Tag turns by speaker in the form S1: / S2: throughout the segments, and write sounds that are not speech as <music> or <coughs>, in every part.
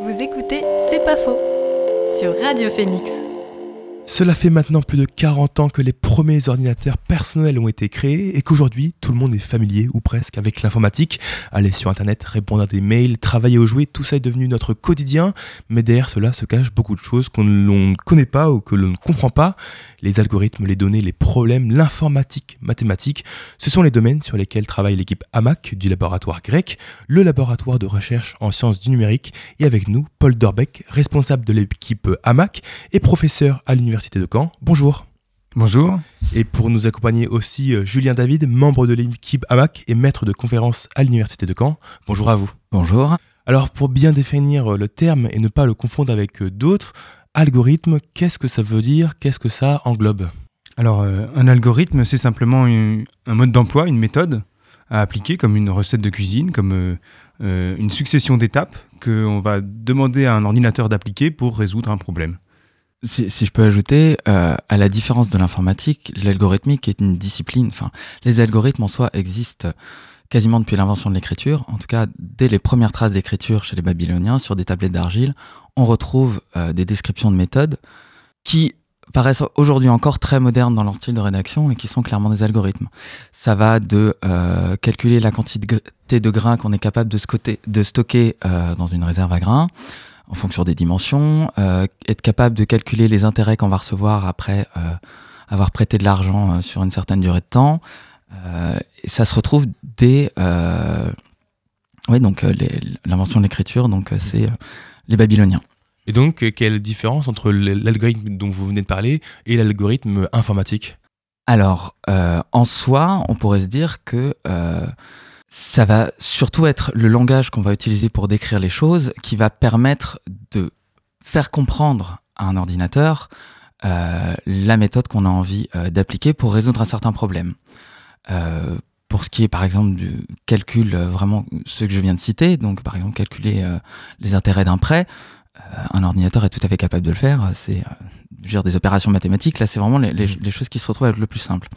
S1: Vous écoutez C'est pas faux sur Radio Phoenix.
S2: Cela fait maintenant plus de 40 ans que les premiers ordinateurs personnels ont été créés et qu'aujourd'hui tout le monde est familier ou presque avec l'informatique. Aller sur internet, répondre à des mails, travailler au jouet, tout ça est devenu notre quotidien. Mais derrière cela se cachent beaucoup de choses qu'on ne connaît pas ou que l'on ne comprend pas. Les algorithmes, les données, les problèmes, l'informatique, mathématiques, ce sont les domaines sur lesquels travaille l'équipe AMAC du laboratoire grec, le laboratoire de recherche en sciences du numérique. Et avec nous, Paul Dorbeck, responsable de l'équipe AMAC et professeur à l'université de Caen. Bonjour.
S3: Bonjour.
S2: Et pour nous accompagner aussi euh, Julien David, membre de l'équipe AMAC et maître de conférence à l'université de Caen. Bonjour à vous.
S4: Bonjour.
S2: Alors pour bien définir euh, le terme et ne pas le confondre avec euh, d'autres, algorithme, qu'est-ce que ça veut dire? Qu'est-ce que ça englobe?
S3: Alors un algorithme, c'est simplement un mode d'emploi, une méthode à appliquer comme une recette de cuisine, comme une succession d'étapes qu'on va demander à un ordinateur d'appliquer pour résoudre un problème.
S4: Si, je peux ajouter, euh, à la différence de l'informatique, l'algorithmique est une discipline. Enfin, les algorithmes en soi existent quasiment depuis l'invention de l'écriture. En tout cas, dès les premières traces d'écriture chez les Babyloniens, sur des tablettes d'argile, on retrouve euh, des descriptions de méthodes qui paraissent aujourd'hui encore très modernes dans leur style de rédaction et qui sont clairement des algorithmes. Ça va de euh, calculer la quantité de grains qu'on est capable de, de stocker dans une réserve à grains, en fonction des dimensions, euh, être capable de calculer les intérêts qu'on va recevoir après euh, avoir prêté de l'argent euh, sur une certaine durée de temps. et ça se retrouve dès oui, donc l'invention de l'écriture, donc c'est les Babyloniens.
S2: Et donc, quelle différence entre l'algorithme dont vous venez de parler et l'algorithme informatique?
S4: Alors, en soi, on pourrait se dire que ça va surtout être le langage qu'on va utiliser pour décrire les choses qui va permettre de faire comprendre à un ordinateur euh, la méthode qu'on a envie euh, d'appliquer pour résoudre un certain problème. Euh, pour ce qui est par exemple du calcul, vraiment ce que je viens de citer, donc par exemple calculer les intérêts d'un prêt, un ordinateur est tout à fait capable de le faire. C'est dire des opérations mathématiques. Là, c'est vraiment les, les, choses qui se retrouvent être le plus simple.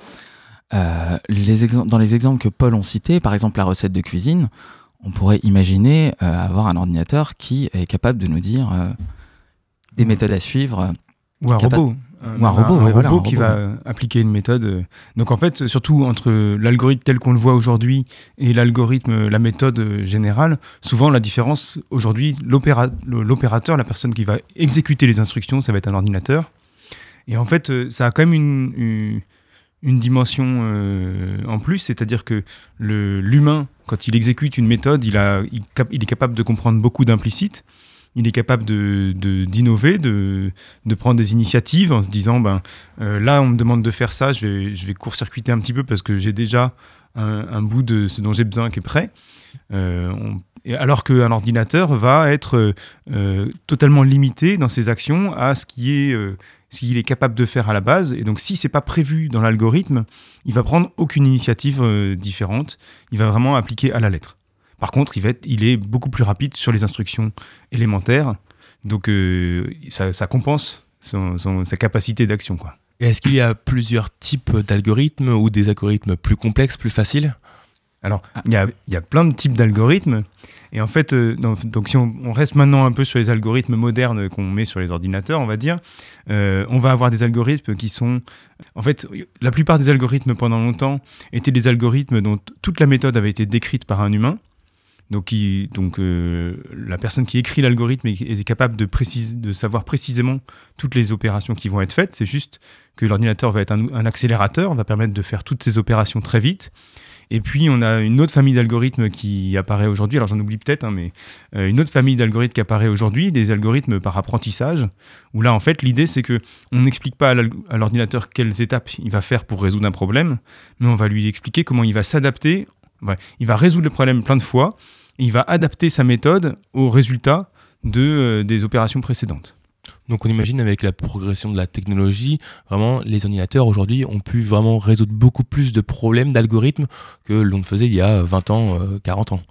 S4: Euh, les dans les exemples que Paul ont cités, par exemple la recette de cuisine, on pourrait imaginer euh, avoir un ordinateur qui est capable de nous dire euh, des méthodes à suivre.
S3: Ou un robot.
S4: Ou un, robot,
S3: un, robot qui va appliquer une méthode. Donc en fait, surtout entre l'algorithme tel qu'on le voit aujourd'hui et l'algorithme, la méthode générale, souvent la différence aujourd'hui, l'opérateur, la personne qui va exécuter les instructions, ça va être un ordinateur. Et en fait, ça a quand même une une dimension euh, en plus, c'est-à-dire que l'humain, quand il exécute une méthode, il, est capable de comprendre beaucoup d'implicites, il est capable d'innover, de, de, prendre des initiatives en se disant, ben, euh, là on me demande de faire ça, je vais, je vais court-circuiter un petit peu parce que j'ai déjà un, bout de ce dont j'ai besoin qui est prêt. Euh, alors qu'un ordinateur va être totalement limité dans ses actions à ce qui est ce qu'il est capable de faire à la base. Et donc, si c'est pas prévu dans l'algorithme, il va prendre aucune initiative euh, différente. Il va vraiment appliquer à la lettre. Par contre, il, est beaucoup plus rapide sur les instructions élémentaires. Donc, euh, ça, compense sa capacité d'action.
S2: Est-ce qu'il y a plusieurs types d'algorithmes ou des algorithmes plus complexes, plus faciles?
S3: Alors, ah. il y, a, plein de types d'algorithmes. Et en fait, euh, donc, si on, reste maintenant un peu sur les algorithmes modernes qu'on met sur les ordinateurs, on va dire, euh, on va avoir des algorithmes qui sont... En fait, la plupart des algorithmes pendant longtemps étaient des algorithmes dont toute la méthode avait été décrite par un humain. Donc, donc euh, la personne qui écrit l'algorithme est, capable de, de savoir précisément toutes les opérations qui vont être faites. C'est juste que l'ordinateur va être un, un accélérateur, va permettre de faire toutes ces opérations très vite. Et puis, on a une autre famille d'algorithmes qui apparaît aujourd'hui. Alors, j'en oublie peut-être, hein, mais euh, une autre famille d'algorithmes qui apparaît aujourd'hui, des algorithmes par apprentissage, où là, en fait, l'idée, c'est que on n'explique pas à l'ordinateur quelles étapes il va faire pour résoudre un problème, mais on va lui expliquer comment il va s'adapter. il va résoudre le problème plein de fois, et il va adapter sa méthode aux résultats de, euh, des opérations précédentes.
S2: Donc on imagine avec la progression de la technologie, vraiment les ordinateurs aujourd'hui ont pu vraiment résoudre beaucoup plus de problèmes d'algorithmes que l'on ne faisait il y a 20 ans, 40 euh, ans.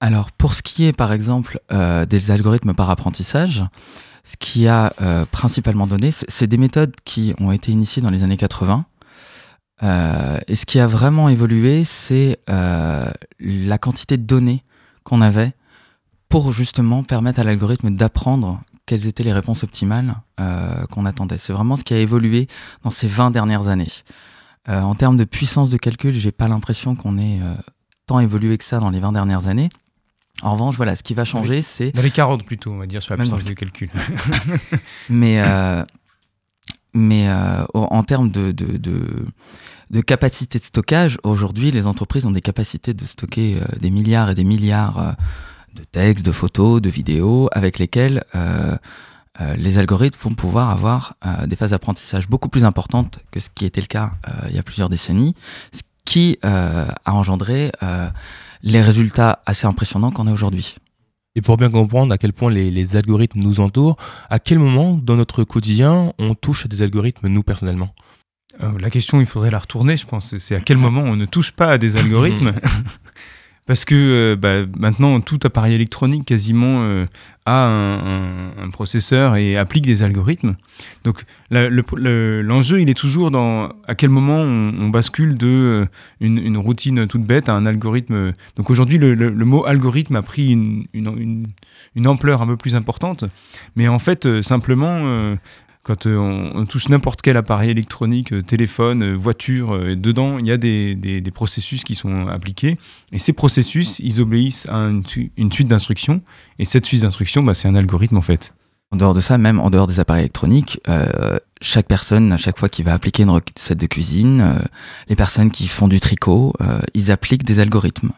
S4: Alors pour ce qui est par exemple euh, des algorithmes par apprentissage, ce qui a euh, principalement donné, c'est des méthodes qui ont été initiées dans les années 80. et ce qui a vraiment évolué, c'est la quantité de données qu'on avait pour justement permettre à l'algorithme d'apprendre quelles étaient les réponses optimales euh, qu'on attendait. C'est vraiment ce qui a évolué dans ces 20 dernières années. Euh, en termes de puissance de calcul, j'ai pas l'impression qu'on ait euh, tant évolué que ça dans les 20 dernières années. En revanche, voilà, ce qui va changer, c'est.
S3: Dans les 40 plutôt, on va dire, sur la puissance de calcul. <laughs>
S4: mais mais en termes de, de, de, de, capacité de stockage, aujourd'hui, les entreprises ont des capacités de stocker des milliards et des milliards de textes, de photos, de vidéos, avec lesquels euh, euh, les algorithmes vont pouvoir avoir euh, des phases d'apprentissage beaucoup plus importantes que ce qui était le cas il y a plusieurs décennies, ce qui a engendré les résultats assez impressionnants qu'on a aujourd'hui.
S2: Et pour bien comprendre à quel point les, les, algorithmes nous entourent, à quel moment dans notre quotidien on touche à des algorithmes nous personnellement?
S3: La question, il faudrait la retourner, je pense. C'est à quel moment on ne touche pas à des algorithmes? <laughs> Parce que euh, bah, maintenant, tout appareil électronique quasiment euh, a un, processeur et applique des algorithmes. Donc l'enjeu, il est toujours dans à quel moment on, bascule de euh, une, routine toute bête à un algorithme. Donc aujourd'hui, le, mot algorithme a pris une, une, ampleur un peu plus importante. Mais en fait, simplement, quand euh, on, touche n'importe quel appareil électronique, euh, téléphone, euh, voiture, dedans, il y a des, processus qui sont appliqués. Et ces processus, ils obéissent à une, suite d'instructions. Et cette suite d'instructions, bah, c'est un algorithme en fait.
S4: En dehors de ça, même en dehors des appareils électroniques, chaque personne, à chaque fois qu'il va appliquer une recette de cuisine, les personnes qui font du tricot, ils appliquent des algorithmes.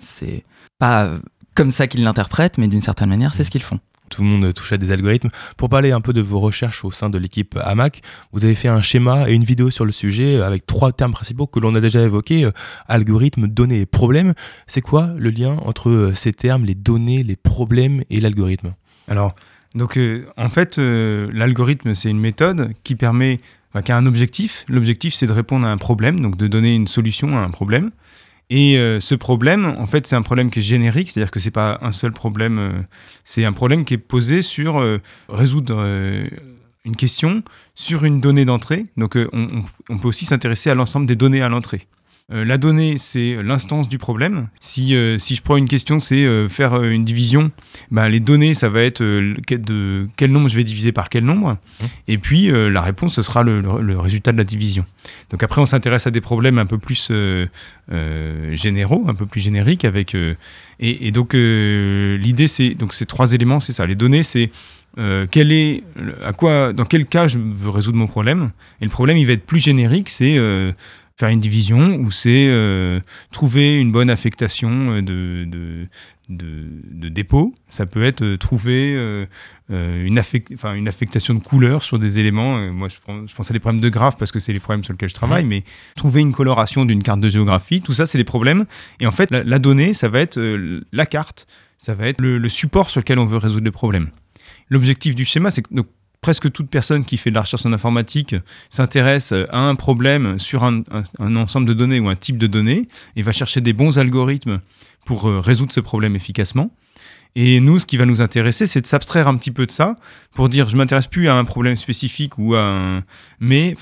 S4: c'est pas comme ça qu'ils l'interprètent, mais d'une certaine manière, c'est ce qu'ils font
S2: tout le monde touche à des algorithmes. Pour parler un peu de vos recherches au sein de l'équipe AMAC, vous avez fait un schéma et une vidéo sur le sujet avec trois termes principaux que l'on a déjà évoqués, euh, algorithme, données et problèmes. C'est quoi le lien entre euh, ces termes, les données, les problèmes et l'algorithme?
S3: Alors, donc euh, en fait, l'algorithme, c'est une méthode qui permet, qui a un objectif. L'objectif, c'est de répondre à un problème, donc de donner une solution à un problème. Et euh, ce problème, en fait, c'est un problème qui est générique, c'est-à-dire que c'est pas un seul problème, euh, c'est un problème qui est posé sur euh, résoudre une question sur une donnée d'entrée. Donc, on, on, peut aussi s'intéresser à l'ensemble des données à l'entrée. Euh, la donnée, c'est l'instance du problème. Si, euh, si je prends une question, c'est euh, faire une division, bah, les données, ça va être de quel nombre je vais diviser par quel nombre. Mmh. Et puis, la réponse, ce sera le, résultat de la division. Donc après, on s'intéresse à des problèmes un peu plus généraux, un peu plus génériques. Avec, et, donc, l'idée, c'est donc ces trois éléments, c'est ça. Les données, c'est quel est, à quoi, dans quel cas je veux résoudre mon problème. Et le problème, il va être plus générique, c'est faire une division ou c'est euh, trouver une bonne affectation euh, de, de, de, dépôt. Ça peut être euh, trouver une, affectation de couleur sur des éléments. moi, je, je, pense à des problèmes de graphes parce que c'est les problèmes sur lesquels je travaille, mais trouver une coloration d'une carte de géographie, tout ça, c'est les problèmes. Et en fait, la, donnée, ça va être la carte, ça va être le, support sur lequel on veut résoudre les problèmes. L'objectif du schéma, c'est que presque toute personne qui fait de la recherche en informatique s'intéresse à un problème sur un, ensemble de données ou un type de données et va chercher des bons algorithmes pour euh, résoudre ce problème efficacement. Et nous, ce qui va nous intéresser, c'est de s'abstraire un petit peu de ça pour dire je m'intéresse plus à un problème spécifique ou à un mais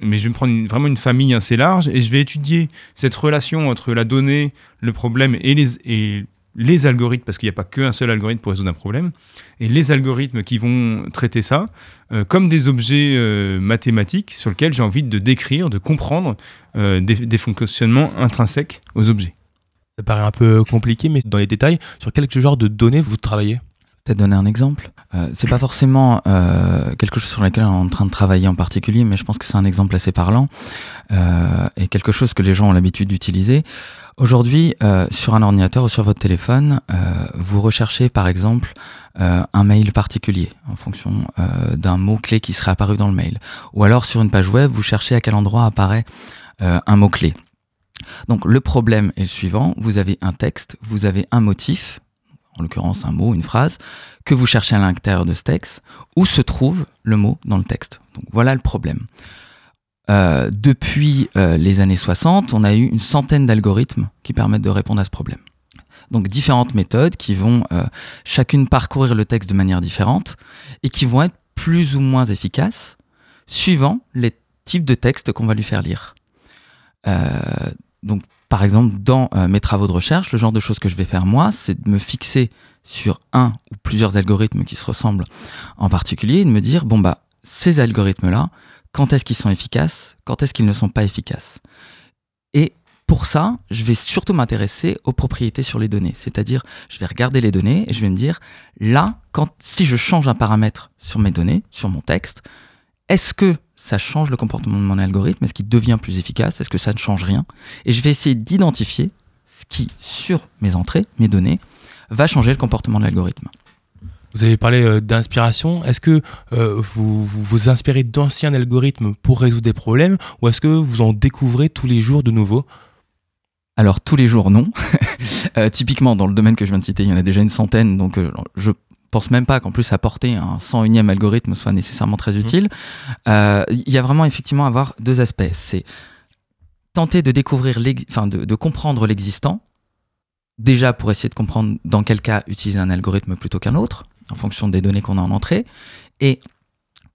S3: mais je vais me prendre vraiment une famille assez large et je vais étudier cette relation entre la donnée, le problème et les les algorithmes, parce qu'il n'y a pas qu'un seul algorithme pour résoudre un problème, et les algorithmes qui vont traiter ça euh, comme des objets euh, mathématiques sur lesquels j'ai envie de décrire, de comprendre euh, des, fonctionnements intrinsèques aux objets.
S2: Ça paraît un peu compliqué, mais dans les détails, sur quel genre de données vous travaillez?
S4: Peut-être donner un exemple. c'est pas forcément quelque chose sur lequel on est en train de travailler en particulier, mais je pense que c'est un exemple assez parlant et quelque chose que les gens ont l'habitude d'utiliser. Aujourd'hui, euh, sur un ordinateur ou sur votre téléphone, euh, vous recherchez par exemple euh, un mail particulier en fonction d'un mot-clé qui serait apparu dans le mail. Ou alors sur une page web, vous cherchez à quel endroit apparaît un mot-clé. Donc le problème est le suivant, vous avez un texte, vous avez un motif, en l'occurrence un mot, une phrase, que vous cherchez à l'intérieur de ce texte, où se trouve le mot dans le texte. Donc voilà le problème. Euh, depuis euh, les années 60, on a eu une centaine d'algorithmes qui permettent de répondre à ce problème. Donc différentes méthodes qui vont euh, chacune parcourir le texte de manière différente et qui vont être plus ou moins efficaces suivant les types de textes qu'on va lui faire lire. donc par exemple, dans mes travaux de recherche, le genre de choses que je vais faire moi, c'est de me fixer sur un ou plusieurs algorithmes qui se ressemblent en particulier et de me dire, bon, bah, ces algorithmes-là, quand est-ce qu'ils sont efficaces, quand est-ce qu'ils ne sont pas efficaces. Et pour ça, je vais surtout m'intéresser aux propriétés sur les données. C'est-à-dire, je vais regarder les données et je vais me dire, là, quand, si je change un paramètre sur mes données, sur mon texte, est-ce que ça change le comportement de mon algorithme? Est-ce qu'il devient plus efficace? Est-ce que ça ne change rien? Et je vais essayer d'identifier ce qui, sur mes entrées, mes données, va changer le comportement de l'algorithme.
S2: Vous avez parlé euh, d'inspiration. Est-ce que euh, vous, vous, vous inspirez d'anciens algorithmes pour résoudre des problèmes ou est-ce que vous en découvrez tous les jours de nouveau
S4: Alors tous les jours non. <laughs> Euh, typiquement dans le domaine que je viens de citer, il y en a déjà une centaine, donc euh, je pense même pas qu'en plus apporter un 101e algorithme soit nécessairement très utile. Euh, Il y a vraiment effectivement à avoir deux aspects. C'est tenter de découvrir, enfin de, de comprendre l'existant, déjà pour essayer de comprendre dans quel cas utiliser un algorithme plutôt qu'un autre, en fonction des données qu'on a en entrée, et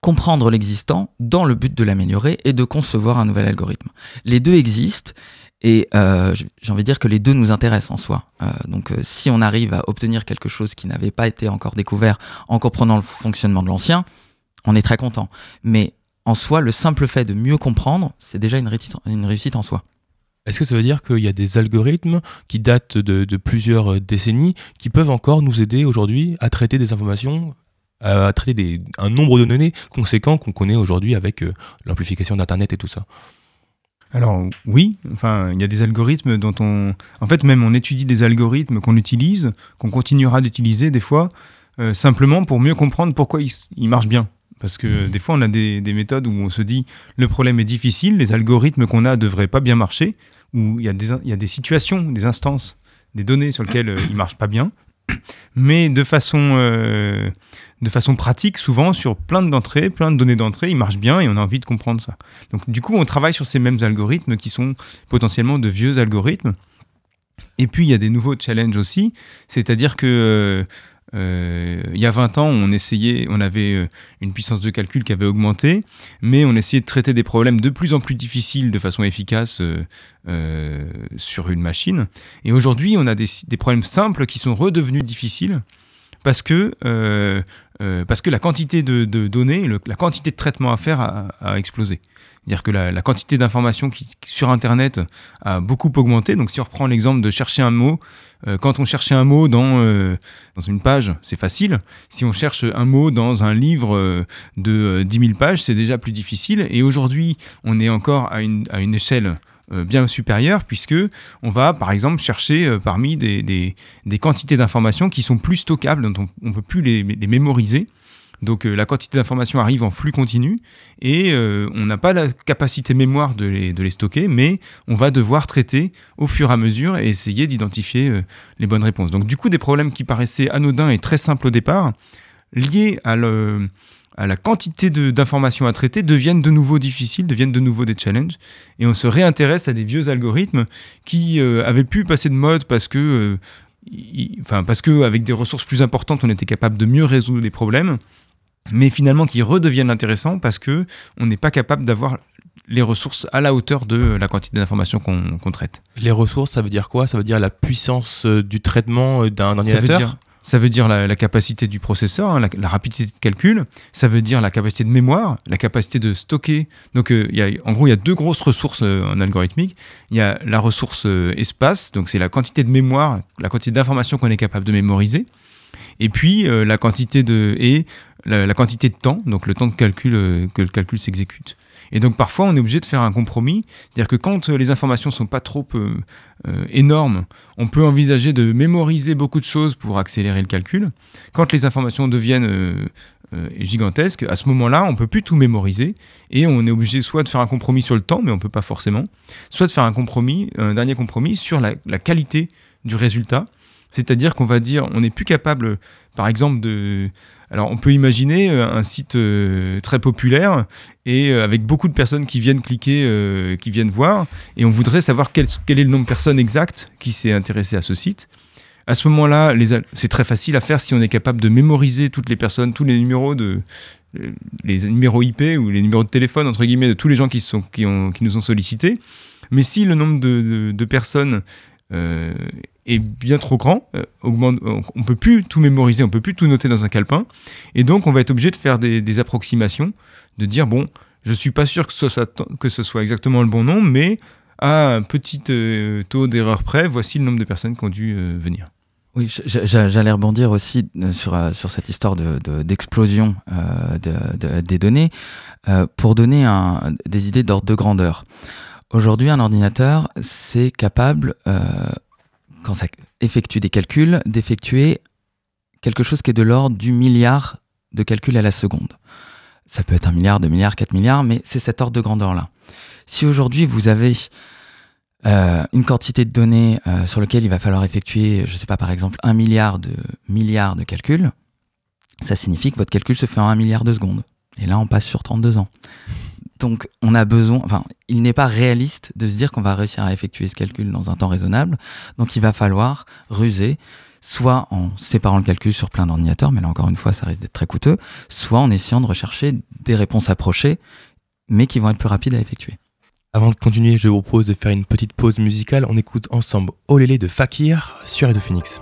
S4: comprendre l'existant dans le but de l'améliorer et de concevoir un nouvel algorithme. Les deux existent et euh, j'ai envie de dire que les deux nous intéressent en soi. Euh, donc euh, si on arrive à obtenir quelque chose qui n'avait pas été encore découvert en comprenant le fonctionnement de l'ancien, on est très content. Mais en soi, le simple fait de mieux comprendre, c'est déjà une réussite en soi.
S2: Est-ce que ça veut dire qu'il y a des algorithmes qui datent de, plusieurs euh, décennies qui peuvent encore nous aider aujourd'hui à traiter des informations, à traiter des, un nombre de données conséquent qu'on connaît aujourd'hui avec euh, l'amplification d'Internet et tout ça?
S3: Alors oui, enfin il y a des algorithmes dont on, en fait même on étudie des algorithmes qu'on utilise, qu'on continuera d'utiliser des fois, euh, simplement pour mieux comprendre pourquoi ils marchent bien. Parce que des fois on a des, des méthodes où on se dit le problème est difficile, les algorithmes qu'on a devraient pas bien marcher, où il y a des, situations, des instances, des données sur lesquelles euh, ils marchent pas bien, mais de façon euh, pratique, souvent sur plein d'entrées, plein de données d'entrée, ils marchent bien et on a envie de comprendre ça. Donc du coup, on travaille sur ces mêmes algorithmes qui sont potentiellement de vieux algorithmes. Et puis, il y a des nouveaux challenges aussi, c'est-à-dire que euh, euh, il y a 20 ans, on essayait, on avait euh, une puissance de calcul qui avait augmenté, mais on essayait de traiter des problèmes de plus en plus difficiles de façon efficace euh, sur une machine. Et aujourd'hui, on a des, problèmes simples qui sont redevenus difficiles parce que, parce que la quantité de, données, la quantité de traitement à faire a explosé. C'est-à-dire que la, quantité d'informations qui, sur Internet a beaucoup augmenté. Donc si on reprend l'exemple de chercher un mot, euh, quand on cherchait un mot dans, euh, dans une page, c'est facile. Si on cherche un mot dans un livre euh, de euh, 10 000 pages, c'est déjà plus difficile. Et aujourd'hui, on est encore à une, à une échelle bien supérieure, puisque on va, par exemple, chercher parmi des, des, des quantités d'informations qui sont plus stockables, dont on ne peut plus les mémoriser. Donc euh, la quantité d'informations arrive en flux continu et euh, on n'a pas la capacité mémoire de les, stocker, mais on va devoir traiter au fur et à mesure et essayer d'identifier euh, les bonnes réponses. Donc du coup, des problèmes qui paraissaient anodins et très simples au départ, liés à, la quantité d'informations à traiter, deviennent de nouveau difficiles, deviennent de nouveau des challenges, et on se réintéresse à des vieux algorithmes qui avaient pu passer de mode parce que... Enfin, parce qu'avec des ressources plus importantes, on était capable de mieux résoudre les problèmes, mais finalement qui redeviennent intéressants parce que on n'est pas capable d'avoir les ressources à la hauteur de la quantité d'informations qu'on traite.
S2: Les ressources, ça veut dire quoi? Ça veut dire la puissance euh, du traitement euh, d'un
S3: Ça veut
S2: ordinateur
S3: dire, ça veut dire la, la capacité du processeur, hein, la, la rapidité de calcul, ça veut dire la capacité de mémoire, la capacité de stocker. Donc, euh, il y a, en gros, il y a deux grosses ressources euh, en algorithmique. Il y a la ressource euh, espace, donc c'est la quantité de mémoire, la quantité d'informations qu'on est capable de mémoriser. Et puis, euh, la quantité de. et la, quantité de temps, donc le temps de calcul euh, que le calcul s'exécute. Et donc parfois on est obligé de faire un compromis, c'est-à-dire que quand euh, les informations sont pas trop énormes, on peut envisager de mémoriser beaucoup de choses pour accélérer le calcul. Quand les informations deviennent gigantesques, à ce moment-là, on peut plus tout mémoriser et on est obligé soit de faire un compromis sur le temps, mais on peut pas forcément, soit de faire un compromis, un dernier compromis sur la qualité du résultat. C'est-à-dire qu'on va dire, on n'est plus capable, par exemple, de. Alors, on peut imaginer euh, un site euh, très populaire et euh, avec beaucoup de personnes qui viennent cliquer, qui viennent voir, et on voudrait savoir quel, est le nombre de personnes exact qui s'est intéressé à ce site. À ce moment-là, c'est très facile à faire si on est capable de mémoriser toutes les personnes, tous les numéros de les numéros IP ou les numéros de téléphone entre guillemets de tous les gens qui, nous ont sollicités. Mais si le nombre de- de personnes est bien trop grand, augmente, on peut plus tout mémoriser, on peut plus tout noter dans un calepin, et donc on va être obligé de faire des, approximations, de dire bon, je suis pas sûr que ce, soit, que ce soit exactement le bon nombre, mais à un petit taux d'erreur près, voici le nombre de personnes qui ont dû venir.
S4: Oui, j'allais rebondir aussi euh, sur, euh, sur cette histoire d'explosion de, euh, des données pour donner des idées d'ordre de grandeur. Aujourd'hui, un ordinateur, c'est capable, quand ça effectue des calculs, d'effectuer quelque chose qui est de l'ordre du milliard de calculs à la seconde. Ça peut être un milliard, deux milliards, quatre milliards, mais c'est cet ordre de grandeur-là. Si aujourd'hui vous avez euh, une quantité de données euh, sur lequel il va falloir effectuer, je ne sais pas, par exemple, un milliard de milliards de calculs, ça signifie que votre calcul se fait en un milliard de secondes. Et là, on passe sur 32 ans. Donc, on a besoin, enfin, il n'est pas réaliste de se dire qu'on va réussir à effectuer ce calcul dans un temps raisonnable. Donc, il va falloir ruser, soit en séparant le calcul sur plein d'ordinateurs, mais là encore une fois, ça risque d'être très coûteux, soit en essayant de rechercher des réponses approchées, mais qui vont être plus rapides à effectuer.
S2: Avant de continuer, je vous propose de faire une petite pause musicale. On écoute ensemble Olélé de Fakir sur Radio Phoenix.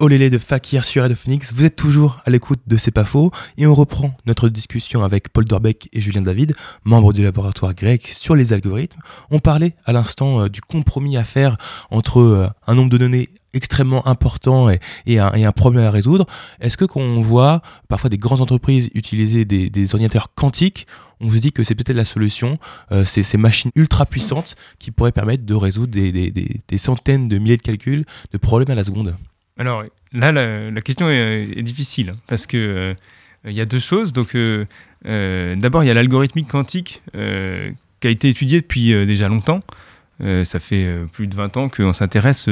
S2: Olélé de Fakir sur Radio Phoenix. Vous êtes toujours à l'écoute de C'est pas faux et on reprend notre discussion avec Paul Dorbeck et Julien David, membres du laboratoire grec sur les algorithmes. On parlait à l'instant euh, du compromis à faire entre euh, un nombre de données extrêmement important et, un, problème à résoudre. Est-ce que quand on voit parfois des grandes entreprises utiliser des, ordinateurs quantiques, on se dit que c'est peut-être la solution, euh, c'est ces machines ultra puissantes qui pourraient permettre de résoudre des, des, centaines de milliers de calculs de problèmes à la seconde?
S3: Alors là, la, question est, difficile hein, parce que euh, il y a deux choses. Donc, euh, euh, d'abord, il y a l'algorithmique quantique qui a été étudié depuis déjà longtemps. ça fait plus de 20 ans qu'on s'intéresse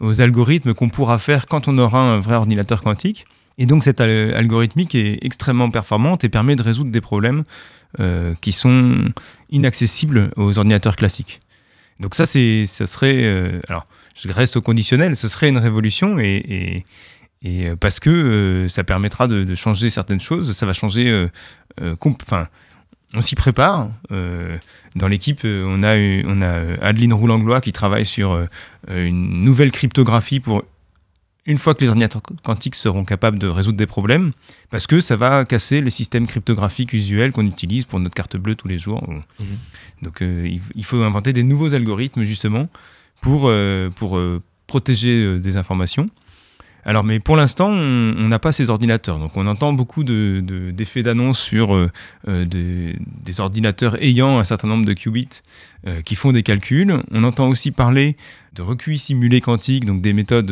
S3: aux algorithmes qu'on pourra faire quand on aura un vrai ordinateur quantique. Et donc cette algorithmique est extrêmement performante et permet de résoudre des problèmes qui sont inaccessibles aux ordinateurs classiques. Donc ça, ça serait... je reste au conditionnel, ce serait une révolution et, et, euh, parce que euh, ça permettra de, changer certaines choses, ça va changer. Euh, enfin, on s'y prépare. dans l'équipe, on a, on a Adeline Roulanglois qui travaille sur une nouvelle cryptographie pour une fois que les ordinateurs quantiques seront capables de résoudre des problèmes, parce que ça va casser les systèmes cryptographiques usuels qu'on utilise pour notre carte bleue tous les jours. Mmh. Donc il, faut inventer des nouveaux algorithmes justement pour, euh, pour euh, protéger euh, des informations. Alors, mais pour l'instant, on n'a pas ces ordinateurs. Donc, on entend beaucoup d'effets de, d'annonce sur des, ordinateurs ayant un certain nombre de qubits qui font des calculs. On entend aussi parler de recuits simulés quantiques, donc des méthodes,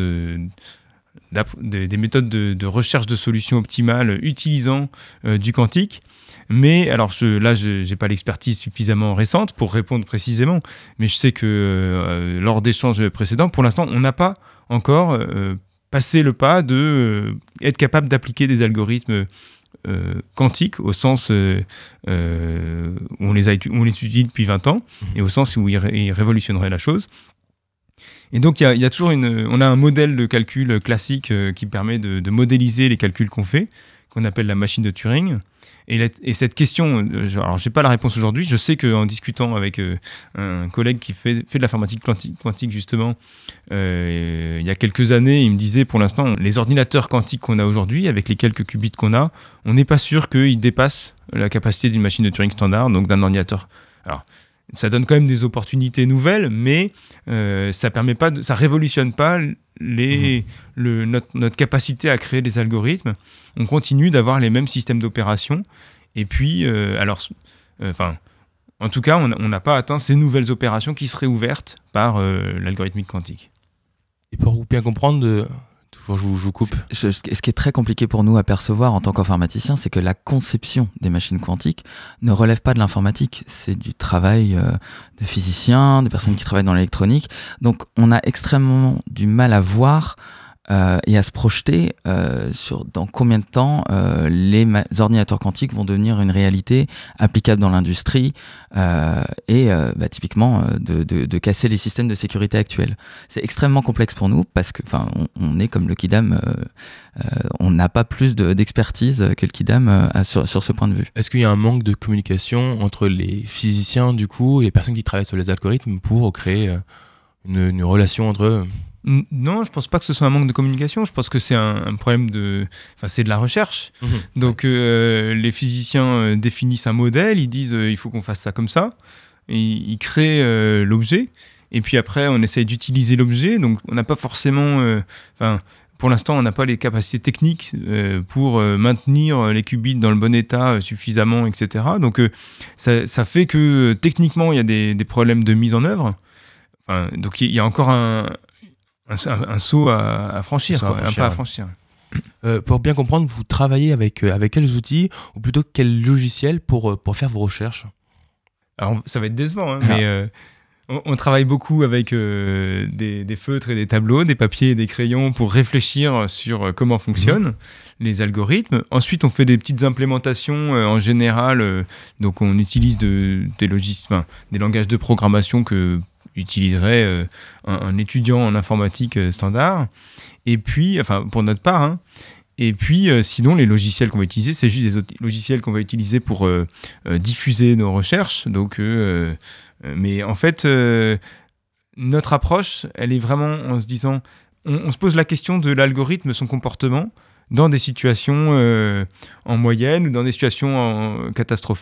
S3: des, méthodes de, recherche de solutions optimales utilisant du quantique. Mais alors là, je n'ai pas l'expertise suffisamment récente pour répondre précisément, mais je sais que euh, lors d'échanges précédents, pour l'instant, on n'a pas encore euh, passé le pas de euh, être capable d'appliquer des algorithmes quantiques au sens où on les, a, on les étudie depuis 20 ans mmh. et au sens où ils, révolutionneraient la chose. Et donc, il y, a toujours une, on a un modèle de calcul classique qui permet de, de modéliser les calculs qu'on fait, qu'on appelle la machine de Turing. Et, cette question, euh, alors j'ai pas la réponse aujourd'hui, je sais qu'en discutant avec euh, un collègue qui fait, fait de l'informatique quantique, quantique, justement, euh, il y a quelques années, il me disait pour l'instant, les ordinateurs quantiques qu'on a aujourd'hui, avec les quelques qubits qu'on a, on n'est pas sûr qu'ils dépassent la capacité d'une machine de Turing standard, donc d'un ordinateur. Alors, ça donne quand même des opportunités nouvelles, mais euh, ça permet pas, de, ça révolutionne pas les, mmh. le, notre, capacité à créer des algorithmes. On continue d'avoir les mêmes systèmes d'opération. Et puis, euh, alors, euh, enfin, en tout cas, on n'a pas atteint ces nouvelles opérations qui seraient ouvertes par l'algorithmique quantique.
S2: Et pour bien comprendre, je vous, coupe.
S4: Ce, qui est très compliqué pour nous à percevoir en tant qu'informaticien, c'est que la conception des machines quantiques ne relève pas de l'informatique. C'est du travail euh, de physiciens, de personnes qui travaillent dans l'électronique. Donc on a extrêmement du mal à voir euh, et à se projeter euh, sur dans combien de temps euh, les ordinateurs quantiques vont devenir une réalité applicable dans l'industrie et bah, typiquement de, de, de, casser les systèmes de sécurité actuels. C'est extrêmement complexe pour nous parce que enfin on, on, est comme le Kidam, on n'a pas plus d'expertise que le Kidam sur, sur, ce point de vue.
S2: Est-ce qu'il y a un manque de communication entre les physiciens du coup et les personnes qui travaillent sur les algorithmes pour créer une, une relation entre eux?
S3: Non, je pense pas que ce soit un manque de communication. Je pense que c'est un, problème de, enfin, c'est de la recherche. Mhm. Donc, euh, les physiciens euh, définissent un modèle, ils disent euh, il faut qu'on fasse ça comme ça, et ils créent l'objet. Et puis après, on essaye d'utiliser l'objet. Donc, on n'a pas forcément, enfin, pour l'instant, on n'a pas les capacités techniques pour maintenir les qubits dans le bon état suffisamment, etc. Donc, ça, ça, fait que techniquement, il y a des, des problèmes de mise en œuvre. Enfin, donc, il y a encore un, un, saut à, franchir, un, pas à franchir.
S2: Euh, pour bien comprendre, vous travaillez avec, euh, avec quels outils ou plutôt quel logiciel pour, euh, pour faire vos recherches?
S3: Alors, ça va être décevant, hein, mais on, travaille beaucoup avec des, des, feutres et des tableaux, des papiers et des crayons pour réfléchir sur comment fonctionnent mhm. les algorithmes. Ensuite, on fait des petites implémentations en général. donc, on utilise de, des, des langages de programmation que utiliserait euh, un, étudiant en informatique euh, standard. Et puis, enfin, pour notre part, hein. et puis, euh, sinon, les logiciels qu'on va utiliser, c'est juste des logiciels qu'on va utiliser pour diffuser nos recherches. Donc, mais en fait, notre approche, elle est vraiment en se disant, on, se pose la question de l'algorithme, son comportement dans des situations en moyenne ou dans des situations en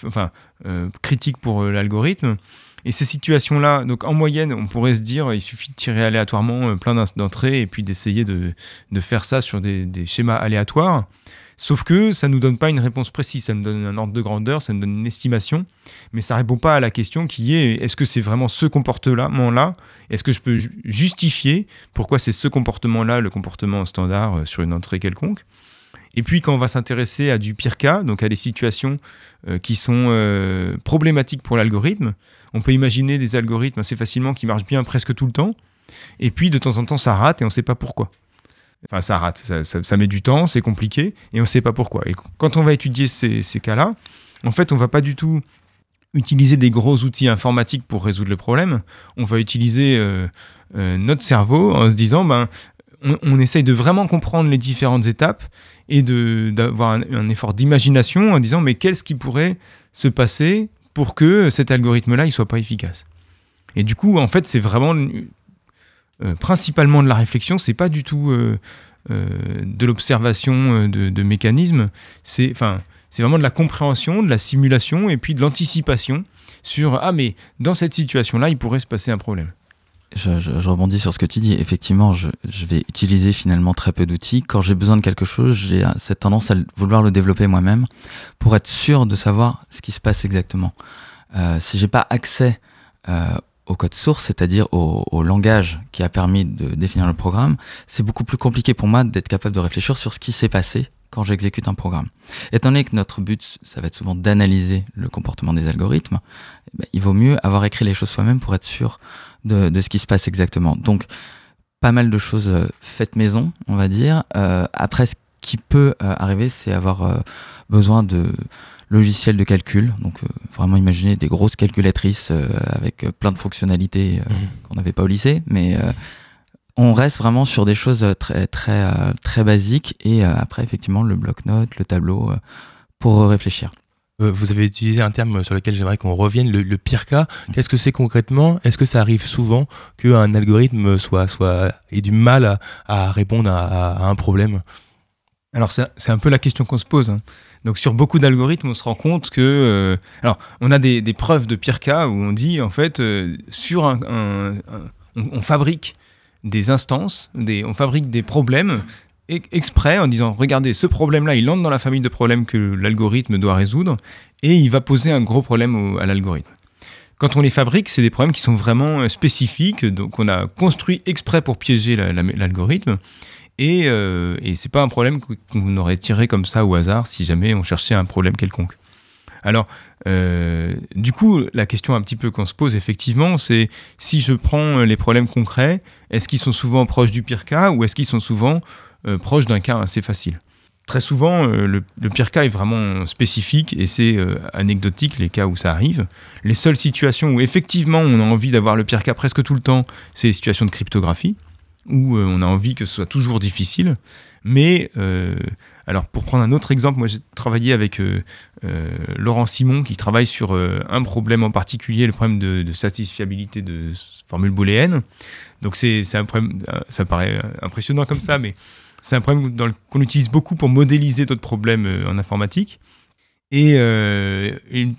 S3: enfin, euh, critiques pour l'algorithme. Et ces situations-là, donc en moyenne, on pourrait se dire, il suffit de tirer aléatoirement plein d'entrées et puis d'essayer de, faire ça sur des, schémas aléatoires. Sauf que ça ne nous donne pas une réponse précise, ça nous donne un ordre de grandeur, ça nous donne une estimation, mais ça ne répond pas à la question qui est est-ce que c'est vraiment ce comportement-là? Est-ce que je peux justifier pourquoi c'est ce comportement-là, le comportement standard euh, sur une entrée quelconque? Et puis quand on va s'intéresser à du pire cas, donc à des situations euh, qui sont euh, problématiques pour l'algorithme, on peut imaginer des algorithmes assez facilement qui marchent bien presque tout le temps, et puis de temps en temps ça rate et on ne sait pas pourquoi. Enfin, ça rate, ça, met du temps, c'est compliqué, et on ne sait pas pourquoi. Et quand on va étudier ces, cas-là, en fait, on va pas du tout utiliser des gros outils informatiques pour résoudre le problème. On va utiliser euh, euh, notre cerveau en se disant, ben, on, essaye de vraiment comprendre les différentes étapes et d'avoir un, effort d'imagination en disant, mais qu'est-ce qui pourrait se passer pour que cet algorithme-là, il soit pas efficace. Et du coup, en fait, c'est vraiment euh, principalement de la réflexion, c'est pas du tout euh, euh, de l'observation de, mécanismes, c'est enfin c'est vraiment de la compréhension, de la simulation et puis de l'anticipation sur ah mais dans cette situation là il pourrait se passer un problème.
S4: Je, rebondis sur ce que tu dis. Effectivement, je, vais utiliser finalement très peu d'outils. Quand j'ai besoin de quelque chose, j'ai cette tendance à vouloir le développer moi-même pour être sûr de savoir ce qui se passe exactement. Euh, si j'ai pas accès euh, au code source, c'est-à-dire au, langage qui a permis de définir le programme, c'est beaucoup plus compliqué pour moi d'être capable de réfléchir sur ce qui s'est passé quand j'exécute un programme. Étant donné que notre but, ça va être souvent d'analyser le comportement des algorithmes, eh ben, il vaut mieux avoir écrit les choses soi-même pour être sûr de, ce qui se passe exactement. Donc, pas mal de choses euh, faites maison, on va dire. Euh, après, ce qui peut euh, arriver, c'est avoir besoin de logiciel de calcul. Donc euh, vraiment imaginer des grosses calculatrices avec plein de fonctionnalités mhm. qu'on n'avait pas au lycée, mais on reste vraiment sur des choses très très très basiques et après effectivement le bloc-notes, le tableau pour réfléchir.
S2: Vous avez utilisé un terme sur lequel j'aimerais qu'on revienne, le, pire cas. Qu'est-ce que c'est concrètement? Est-ce que ça arrive souvent qu'un algorithme soit, soit, ait du mal à, répondre à, un problème?
S3: Alors c'est un peu la question qu'on se pose. Hein. Donc sur beaucoup d'algorithmes, on se rend compte que... Euh, alors, on a des, preuves de pire cas où on dit, en fait, euh, sur un... on, fabrique des instances, on fabrique des problèmes exprès en disant, regardez, ce problème-là, il entre dans la famille de problèmes que l'algorithme doit résoudre, et il va poser un gros problème à l'algorithme. Quand on les fabrique, c'est des problèmes qui sont vraiment euh, spécifiques, donc on a construit exprès pour piéger l'algorithme. Et, euh, et c'est pas un problème qu'on aurait tiré comme ça au hasard si jamais on cherchait un problème quelconque. Alors, euh, du coup, la question un petit peu qu'on se pose effectivement, c'est si je prends les problèmes concrets, est-ce qu'ils sont souvent proches du pire cas ou est-ce qu'ils sont souvent euh, proches d'un cas assez facile? Très souvent, le, pire cas est vraiment spécifique et c'est anecdotique les cas où ça arrive. Les seules situations où effectivement on a envie d'avoir le pire cas presque tout le temps, c'est les situations de cryptographie où euh, on a envie que ce soit toujours difficile. Mais, euh, alors pour prendre un autre exemple, moi j'ai travaillé avec euh, Laurent Simon qui travaille sur un problème en particulier, le problème de, satisfiabilité de formule booléenne. Donc c'est un problème, ça paraît impressionnant comme ça, mais c'est un problème qu'on utilise beaucoup pour modéliser d'autres problèmes en informatique. Et,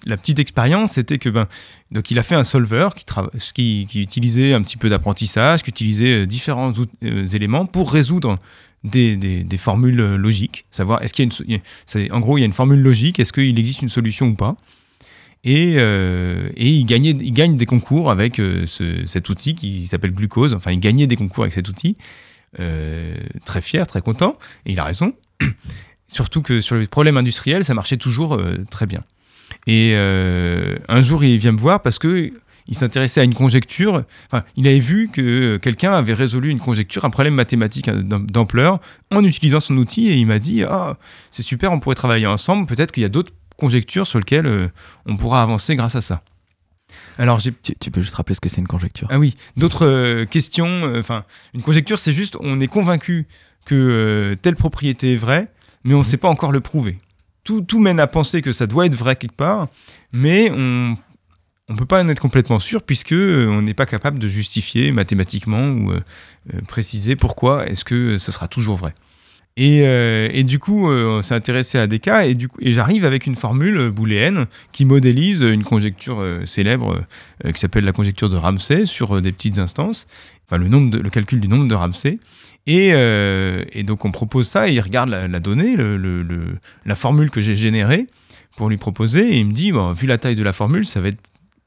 S3: la petite expérience, c'était que ben, donc il a fait un solver qui, qui, utilisait un petit peu d'apprentissage, qui utilisait euh, différents euh, éléments pour résoudre des, formules euh, logiques, savoir est-ce qu'il y a une, en gros il y a une formule logique, est-ce qu'il existe une solution ou pas? Et, et il, gagnait, il gagne des concours avec cet outil qui s'appelle Glucose. Enfin, il gagnait des concours avec cet outil. très fier, très content. Et il a raison. <coughs> Surtout que sur les problèmes industriels, ça marchait toujours très bien. Et euh, un jour, il vient me voir parce que il s'intéressait à une conjecture. Enfin, il avait vu que quelqu'un avait résolu une conjecture, un problème mathématique d'ampleur, en utilisant son outil, et il m'a dit Ah, c'est super, on pourrait travailler ensemble. Peut-être qu'il y a d'autres conjectures sur lesquelles euh, on pourra avancer grâce à ça.
S4: Alors, tu, tu, peux juste rappeler ce que c'est une conjecture
S3: Ah oui, d'autres euh, questions. Enfin, une conjecture, c'est juste on est convaincu que telle propriété est vraie, mais on ne mmh. sait pas encore le prouver tout, mène à penser que ça doit être vrai quelque part, mais on, on peut pas en être complètement sûr puisque on n'est pas capable de justifier mathématiquement ou préciser pourquoi est-ce que ce sera toujours vrai. Euh, et, du coup, euh, on s'est intéressé à des cas et, et j'arrive avec une formule booléenne qui modélise une conjecture euh, célèbre qui s'appelle la conjecture de Ramsey sur des petites instances, enfin le, nombre le calcul du nombre de Ramsey. Et, donc on propose ça et il regarde la, donnée, le, la formule que j'ai générée pour lui proposer et il me dit, bon, vu la taille de la formule, ça va être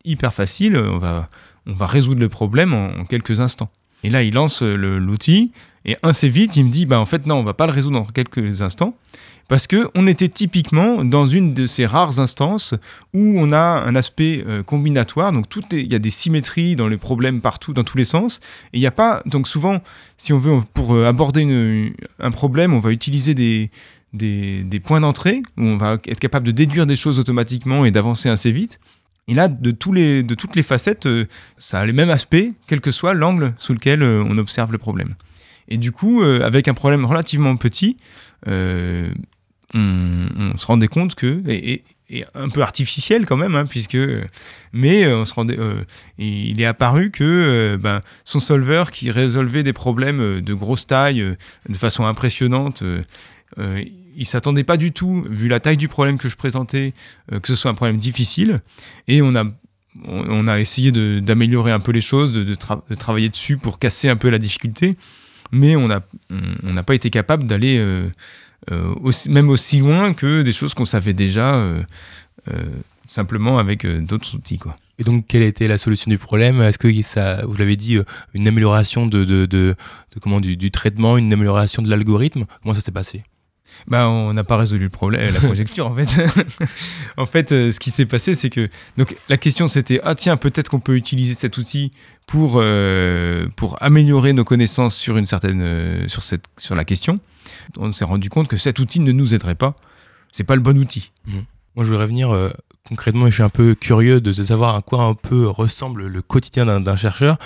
S3: hyper facile, on va, on va résoudre le problème en quelques instants. Et là, il lance l'outil et assez vite, il me dit, bah en fait non, on va pas le résoudre dans quelques instants, parce que on était typiquement dans une de ces rares instances où on a un aspect euh, combinatoire, donc il y a des symétries dans les problèmes partout, dans tous les sens, et il n'y a pas, donc souvent, si on veut pour euh, aborder un problème, on va utiliser des, des, des points d'entrée où on va être capable de déduire des choses automatiquement et d'avancer assez vite. Et là, de, toutes les facettes, euh, ça a les mêmes aspects, quel que soit l'angle sous lequel on observe le problème. Et du coup, euh, avec un problème relativement petit, euh, on, se rendait compte que, et, un peu artificiel quand même, hein, puisque, mais on se rendait, euh, il est apparu que ben, son solver qui résolvait des problèmes de grosse taille de façon impressionnante, il s'attendait pas du tout, vu la taille du problème que je présentais, que ce soit un problème difficile. Et on a, on, a essayé d'améliorer un peu les choses, de, travailler dessus pour casser un peu la difficulté mais on n'a on, pas été capable d'aller euh, euh, même aussi loin que des choses qu'on savait déjà euh, simplement avec d'autres outils. Quoi.
S2: Et donc, quelle était la solution du problème? Est-ce que ça, vous l'avez dit, une amélioration de, de, de, comment, du, du, traitement, une amélioration de l'algorithme? Comment ça s'est passé?
S3: Bah, on n'a pas résolu le problème, la conjecture en fait. <laughs> en fait, euh, ce qui s'est passé, c'est que donc la question c'était ah tiens peut-être qu'on peut utiliser cet outil pour euh, pour améliorer nos connaissances sur une certaine euh, sur cette sur la question. On s'est rendu compte que cet outil ne nous aiderait pas. C'est pas le bon outil.
S2: Mmh. Moi, je voudrais revenir concrètement je suis un peu curieux de savoir à quoi un peu ressemble le quotidien d'un chercheur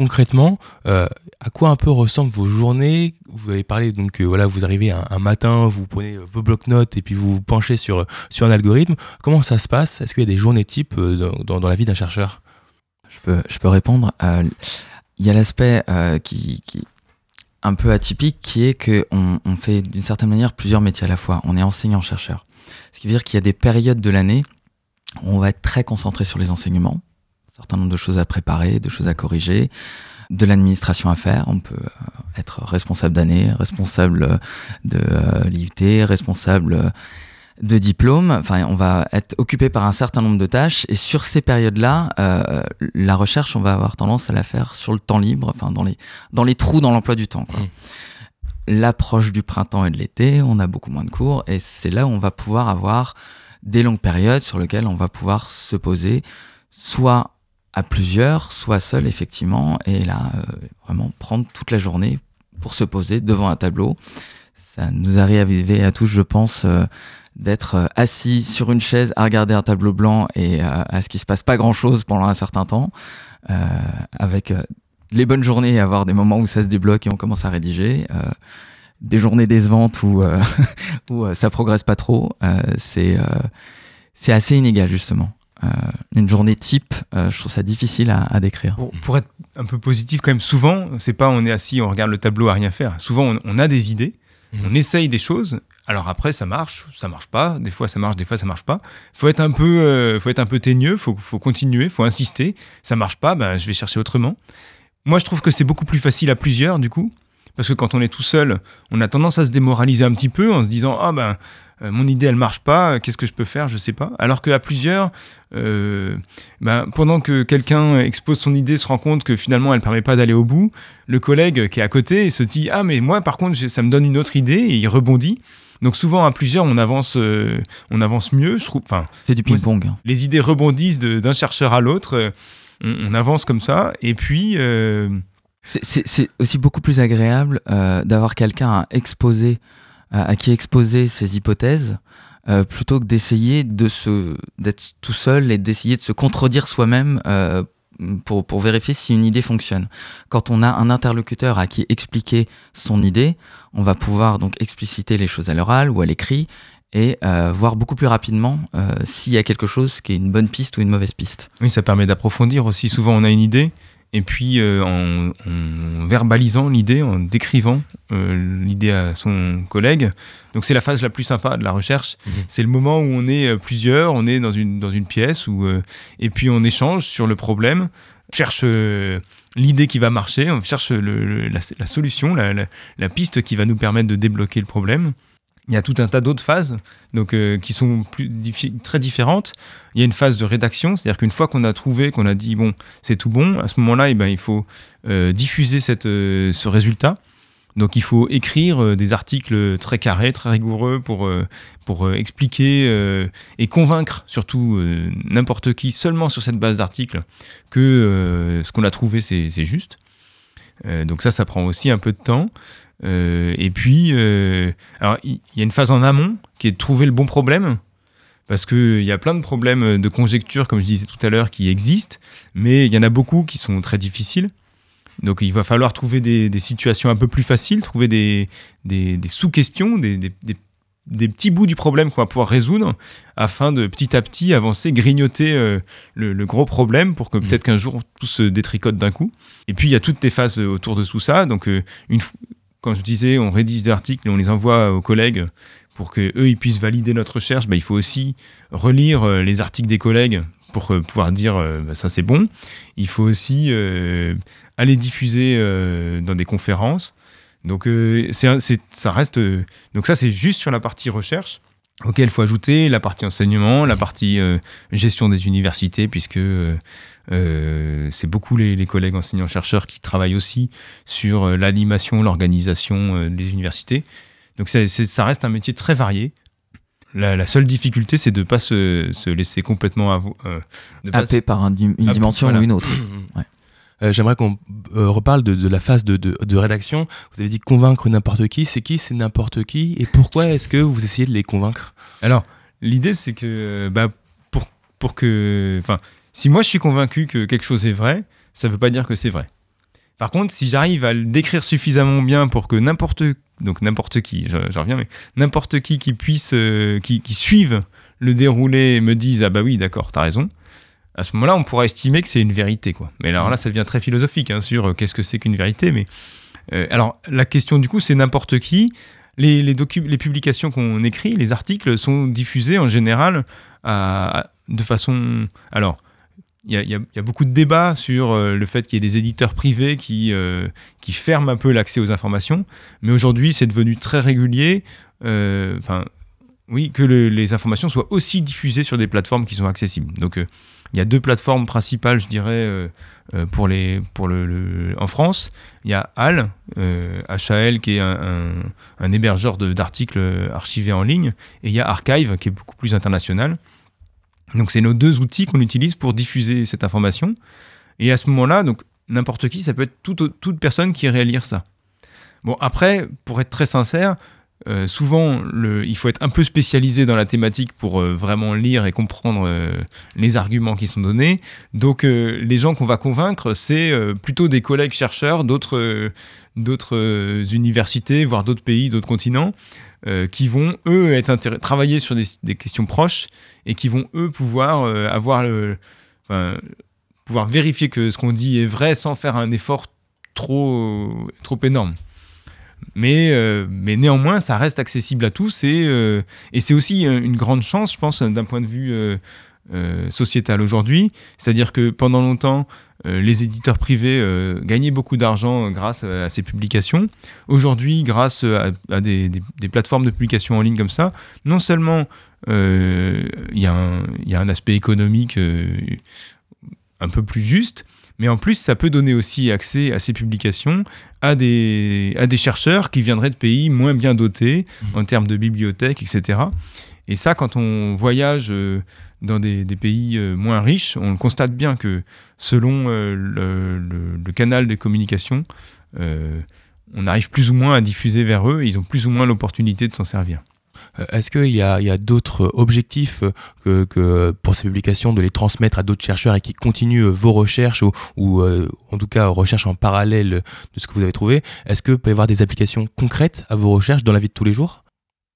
S2: concrètement, euh, à quoi un peu ressemblent vos journées? Vous avez parlé, donc euh, voilà, vous arrivez un, matin, vous prenez vos blocs-notes et puis vous vous penchez sur, sur un algorithme. Comment ça se passe? Est-ce qu'il y a des journées types euh, dans, dans, la vie d'un chercheur?
S4: Je peux, je peux répondre. Il y a l'aspect qui, qui, un peu atypique qui est qu'on on fait d'une certaine manière plusieurs métiers à la fois. On est enseignant-chercheur. Ce qui veut dire qu'il y a des périodes de l'année où on va être très concentré sur les enseignements certain nombre de choses à préparer, de choses à corriger, de l'administration à faire. On peut euh, être responsable d'année, responsable de euh, l'IUT, responsable de diplôme. Enfin, on va être occupé par un certain nombre de tâches. Et sur ces périodes-là, euh, la recherche, on va avoir tendance à la faire sur le temps libre, enfin dans les dans les trous dans l'emploi du temps. Mmh. L'approche du printemps et de l'été, on a beaucoup moins de cours, et c'est là où on va pouvoir avoir des longues périodes sur lesquelles on va pouvoir se poser, soit à plusieurs, soit seul effectivement, et là euh, vraiment prendre toute la journée pour se poser devant un tableau. Ça nous arrive à tous, je pense, euh, d'être euh, assis sur une chaise à regarder un tableau blanc et à ce qu'il se passe pas grand chose pendant un certain temps, avec les bonnes journées et avoir des moments où ça se débloque et on commence à rédiger. des journées décevantes où, <laughs> où ça progresse pas trop, c'est c'est assez inégal justement. Euh, une journée type, euh, je trouve ça difficile à, décrire.
S3: pour être un peu positif, quand même, souvent, c'est pas on est assis, on regarde le tableau à rien faire. Souvent, on, a des idées, mmh. on essaye des choses. Alors après, ça marche, ça marche pas. Des fois, ça marche, des fois, ça marche pas. Faut être un peu, euh, faut être un peu teigneux, faut, faut continuer, faut insister. Ça marche pas, ben, je vais chercher autrement. Moi, je trouve que c'est beaucoup plus facile à plusieurs, du coup, parce que quand on est tout seul, on a tendance à se démoraliser un petit peu en se disant ah ben euh, mon idée elle marche pas, qu'est-ce que je peux faire, je sais pas. Alors qu'à plusieurs, euh, ben, pendant que quelqu'un expose son idée, se rend compte que finalement elle permet pas d'aller au bout, le collègue qui est à côté se dit ah mais moi par contre ça me donne une autre idée et il rebondit. Donc souvent à plusieurs on avance, euh, on avance mieux, je trouve. Enfin,
S4: c'est du ping-pong. Hein.
S3: Les idées rebondissent d'un chercheur à l'autre, on, avance comme ça et puis.
S4: C'est aussi beaucoup plus agréable d'avoir quelqu'un à exposer à, qui exposer ses hypothèses euh, plutôt que d'essayer de se d'être tout seul et d'essayer de se contredire soi-même euh, pour, pour vérifier si une idée fonctionne. Quand on a un interlocuteur à qui expliquer son idée, on va pouvoir donc expliciter les choses à l'oral ou à l'écrit et euh, voir beaucoup plus rapidement euh, s'il y a quelque chose qui est une bonne piste ou une mauvaise piste.
S3: Oui, ça permet d'approfondir aussi. Souvent, on a une idée, et puis euh, en, en verbalisant l'idée, en décrivant euh, l'idée à son collègue. Donc c'est la phase la plus sympa de la recherche.
S2: Mhm.
S3: C'est le moment où on est euh, plusieurs, on est dans une, dans une pièce, où, euh, et puis on échange sur le problème, on cherche l'idée qui va marcher, on cherche le- le- la, la solution, la, la- la piste qui va nous permettre de débloquer le problème. Il y a tout un tas d'autres phases donc, euh, qui sont très différentes. Il y a une phase de rédaction, c'est-à-dire qu'une fois qu'on a trouvé, qu'on a dit bon, c'est tout bon, à ce moment-là, eh ben, il faut euh, diffuser euh, ce résultat. Donc il faut écrire des articles très carrés, très rigoureux pour, pour expliquer et convaincre surtout n'importe qui seulement sur cette base d'articles que ce qu'on a trouvé c'est juste. Donc ça, ça prend aussi un peu de temps. Euh, et puis, euh, alors il y a une phase en amont qui est de trouver le bon problème. Parce qu'il y a plein de problèmes de conjecture, comme je disais tout à l'heure, qui existent, mais il y en a beaucoup qui sont très difficiles. Donc il va falloir trouver des, des situations un peu plus faciles, trouver des, des, des sous-questions, des, petits bouts du problème qu'on va pouvoir résoudre, afin de petit à petit avancer, grignoter euh, le, le gros problème pour que
S2: Mhm.
S3: peut-être qu'un jour tout se détricote d'un coup. Et puis il y a toutes les phases autour de tout ça. Donc euh, une, quand je disais on rédige des articles et on les envoie aux collègues pour que eux ils puissent valider notre recherche, bah, il faut aussi relire euh, les articles des collègues pour euh, pouvoir dire euh, bah, ça c'est bon. Il faut aussi euh, aller diffuser euh, dans des conférences. Donc euh, c'est ça reste euh, donc ça c'est juste sur la partie recherche auquel il faut ajouter la partie enseignement, la partie euh, gestion des universités puisque euh, c'est beaucoup les, les collègues enseignants-chercheurs qui travaillent aussi sur euh, l'animation, l'organisation euh, des universités. Donc ça reste un métier très varié. La, la seule difficulté, c'est de ne pas se, se laisser complètement euh,
S4: Happé par un une
S3: Happé,
S4: dimension
S3: voilà.
S4: ou une autre. <clears throat>
S2: Euh, J'aimerais qu'on euh, reparle de, de la phase de, de- de rédaction. Vous avez dit convaincre n'importe qui. C'est qui C'est n'importe qui Et pourquoi est-ce que vous essayez de les convaincre?
S3: Alors, l'idée, c'est que bah, pour, pour que. Enfin, si moi je suis convaincu que quelque chose est vrai, ça ne veut pas dire que c'est vrai. Par contre, si j'arrive à le décrire suffisamment bien pour que n'importe. Donc, n'importe qui, je, je reviens, mais n'importe qui qui puisse. euh, qui, qui suive le déroulé et me dise Ah bah oui, d'accord, t'as raison. À ce moment-là, on pourra estimer que c'est une vérité. Quoi. Mais alors là, ça devient très philosophique hein, sur euh, qu'est-ce que c'est qu'une vérité. Mais euh, alors, la question du coup, c'est n'importe qui. Les, les, docu- les publications qu'on écrit, les articles, sont diffusés en général à- à- de façon. Alors, il y a, beaucoup de débats sur euh, le fait qu'il y ait des éditeurs privés qui, euh, qui ferment un peu l'accès aux informations. Mais aujourd'hui, c'est devenu très régulier. euh, oui, que le- les informations soient aussi diffusées sur des plateformes qui sont accessibles. Donc, il y a deux plateformes principales, je dirais, pour les, pour le, en France. Il y a HAL, HAL, qui est un, hébergeur d'articles archivés en ligne, et il y a Archive, qui est beaucoup plus international. Donc, c'est nos deux outils qu'on utilise pour diffuser cette information. Et à ce moment-là, donc n'importe qui, ça peut être toute, personne qui irait lire ça. Bon, après, pour être très sincère, euh, souvent, il faut être un peu spécialisé dans la thématique pour euh, vraiment lire et comprendre euh, les arguments qui sont donnés. Donc, les gens qu'on va convaincre, c'est plutôt des collègues chercheurs d'autres d'autres euh, universités, voire d'autres pays, d'autres continents, euh, qui vont, eux, être travailler sur des, questions proches et qui vont, eux, pouvoir euh, avoir pouvoir vérifier que ce qu'on dit est vrai sans faire un effort trop, trop énorme. Mais, mais néanmoins, ça reste accessible à tous et, et c'est aussi une grande chance, je pense, d'un point de vue euh, euh, sociétal aujourd'hui. C'est-à-dire que pendant longtemps, euh, les éditeurs privés euh, gagnaient beaucoup d'argent grâce à, à ces publications. Aujourd'hui, grâce à, à des, des- des plateformes de publication en ligne comme ça, non seulement euh, il y, a un- il y a un aspect économique euh, un peu plus juste, mais en plus, ça peut donner aussi accès à ces publications à des, à des chercheurs qui viendraient de pays moins bien dotés
S2: Mhm.
S3: en termes de bibliothèques, etc. Et ça, quand on voyage euh, dans des, des pays euh, moins riches, on constate bien que selon euh, le, le- le canal de communication, euh, on arrive plus ou moins à diffuser vers eux et ils ont plus ou moins l'opportunité de s'en servir.
S2: Est-ce qu'il y a, d'autres objectifs que, que pour ces publications de les transmettre à d'autres chercheurs et qui continuent vos recherches ou, ou, euh, en tout cas recherches en parallèle de ce que vous avez trouvé? Est-ce que peut y avoir des applications concrètes à vos recherches dans la vie de tous les jours?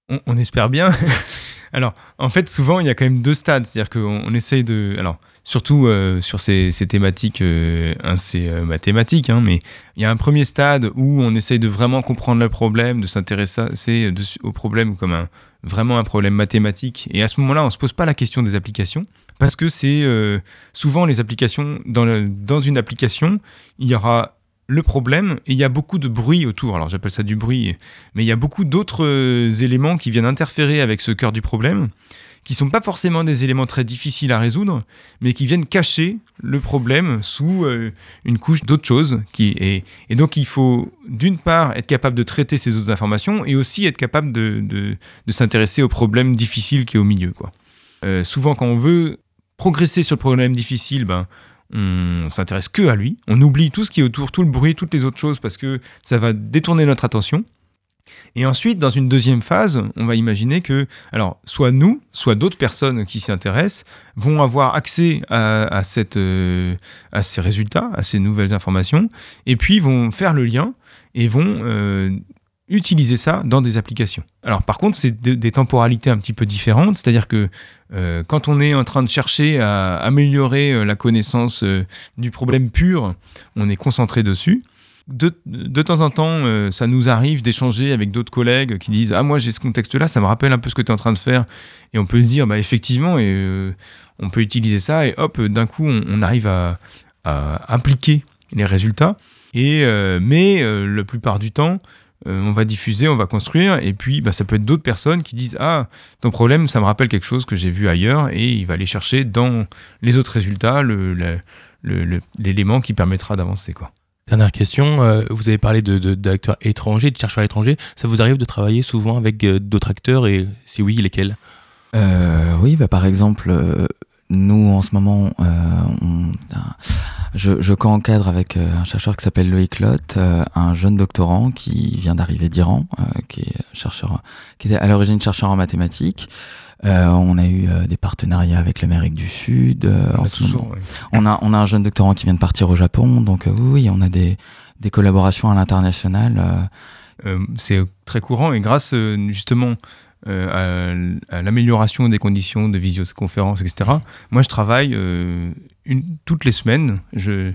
S3: On, on espère bien. <laughs> alors, en fait, souvent, il y a quand même deux stades. C'est-à-dire qu'on on essaye de. Alors, surtout euh, sur ces, ces thématiques euh, euh, hein, mais il y a un premier stade où on essaye de vraiment comprendre le problème, de s'intéresser de- au problème comme un, vraiment un problème mathématique. Et à ce moment-là, on ne se pose pas la question des applications, parce que c'est euh, souvent les applications, dans, dans une application, il y aura le problème et il y a beaucoup de bruit autour. Alors j'appelle ça du bruit, mais il y a beaucoup d'autres euh, éléments qui viennent interférer avec ce cœur du problème, qui sont pas forcément des éléments très difficiles à résoudre, mais qui viennent cacher le problème sous euh, une couche d'autres choses. Et donc il faut d'une part être capable de traiter ces autres informations et aussi être capable de s'intéresser au problème difficile qui est au milieu. Quoi. Euh, souvent quand on veut progresser sur le problème difficile, ben, on s'intéresse que à lui, on oublie tout ce qui est autour, tout le bruit, toutes les autres choses, parce que ça va détourner notre attention. Et ensuite, dans une deuxième phase, on va imaginer que, alors, soit nous, soit d'autres personnes qui s'y intéressent, vont avoir accès euh, à ces résultats, à ces nouvelles informations, et puis vont faire le lien et vont euh, utiliser ça dans des applications. Alors, par contre, c'est de- des temporalités un petit peu différentes, c'est-à-dire que euh, quand on est en train de chercher à améliorer euh, la connaissance euh, du problème pur, on est concentré dessus. De, temps en temps, ça nous arrive d'échanger avec d'autres collègues qui disent Ah, moi j'ai ce contexte-là, ça me rappelle un peu ce que tu es en train de faire. Et on peut dire, bah, effectivement, et, on peut utiliser ça, et hop, d'un coup, on, arrive à, à appliquer les résultats. Et, mais la plupart du temps, euh, on va diffuser, on va construire, et puis bah, ça peut être d'autres personnes qui disent Ah, ton problème, ça me rappelle quelque chose que j'ai vu ailleurs, et il va aller chercher dans les autres résultats le- le- le- le- l'élément qui permettra d'avancer. quoi.
S2: Dernière question, euh, vous avez parlé de, de- d'acteurs étrangers, de chercheurs étrangers. Ça vous arrive de travailler souvent avec euh, d'autres acteurs? Et si oui, lesquels?
S4: Euh, oui, bah, par exemple, euh, nous en ce moment, euh, on a- je, je co-encadre avec euh, un chercheur qui s'appelle Loïc Lotte, euh, un jeune doctorant qui vient d'arriver d'Iran, euh, qui est chercheur, qui était à l'origine chercheur en mathématiques. Euh, on a eu euh, des partenariats avec l'Amérique du Sud. euh,
S3: On a toujours.
S4: On a, on a un jeune doctorant qui vient de partir au Japon, donc oui, on a des, des collaborations à l'international.
S3: c'est très courant et grâce justement euh, à, l'amélioration des conditions de visioconférence, etc. Moi, je travaille euh, toutes les semaines. Je,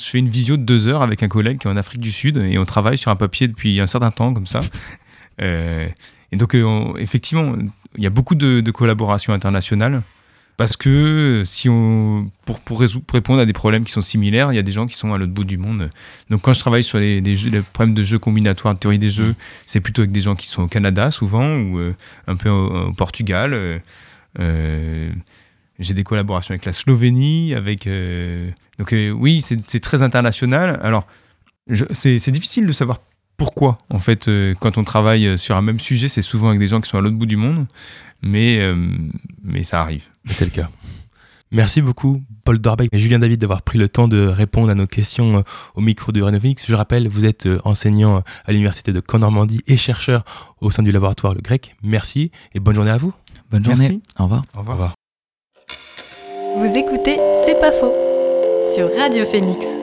S3: fais une visio de deux heures avec un collègue qui est en Afrique du Sud et on travaille sur un papier depuis un certain temps comme ça. <laughs> Euh, et donc, on- effectivement, il y a beaucoup de, de collaborations internationales. Parce que si on, pour, pour, résoudre- pour répondre à des problèmes qui sont similaires, il y a des gens qui sont à l'autre bout du monde. Donc quand je travaille sur les, des jeux, les problèmes de jeux combinatoires, de théorie des jeux, c'est plutôt avec des gens qui sont au Canada souvent ou euh, un peu au, au Portugal. euh, euh, j'ai des collaborations avec la Slovénie, avec donc oui, c'est c'est très international. Alors c'est c'est difficile de savoir pourquoi en fait euh, quand on travaille sur un même sujet, c'est souvent avec des gens qui sont à l'autre bout du monde, mais euh, mais ça arrive.
S2: C'est le cas. Merci beaucoup, Paul Dorbeck et Julien David, d'avoir pris le temps de répondre à nos questions euh, au micro de Renovix. Je rappelle, vous êtes euh, enseignant euh, à l'université de Caen-Normandie et chercheur au sein du laboratoire Le Grec. Merci et bonne journée à vous.
S4: bonne
S3: Merci.
S4: journée. Au revoir.
S3: Au
S2: revoir.
S1: Vous écoutez C'est pas faux sur Radio Phoenix.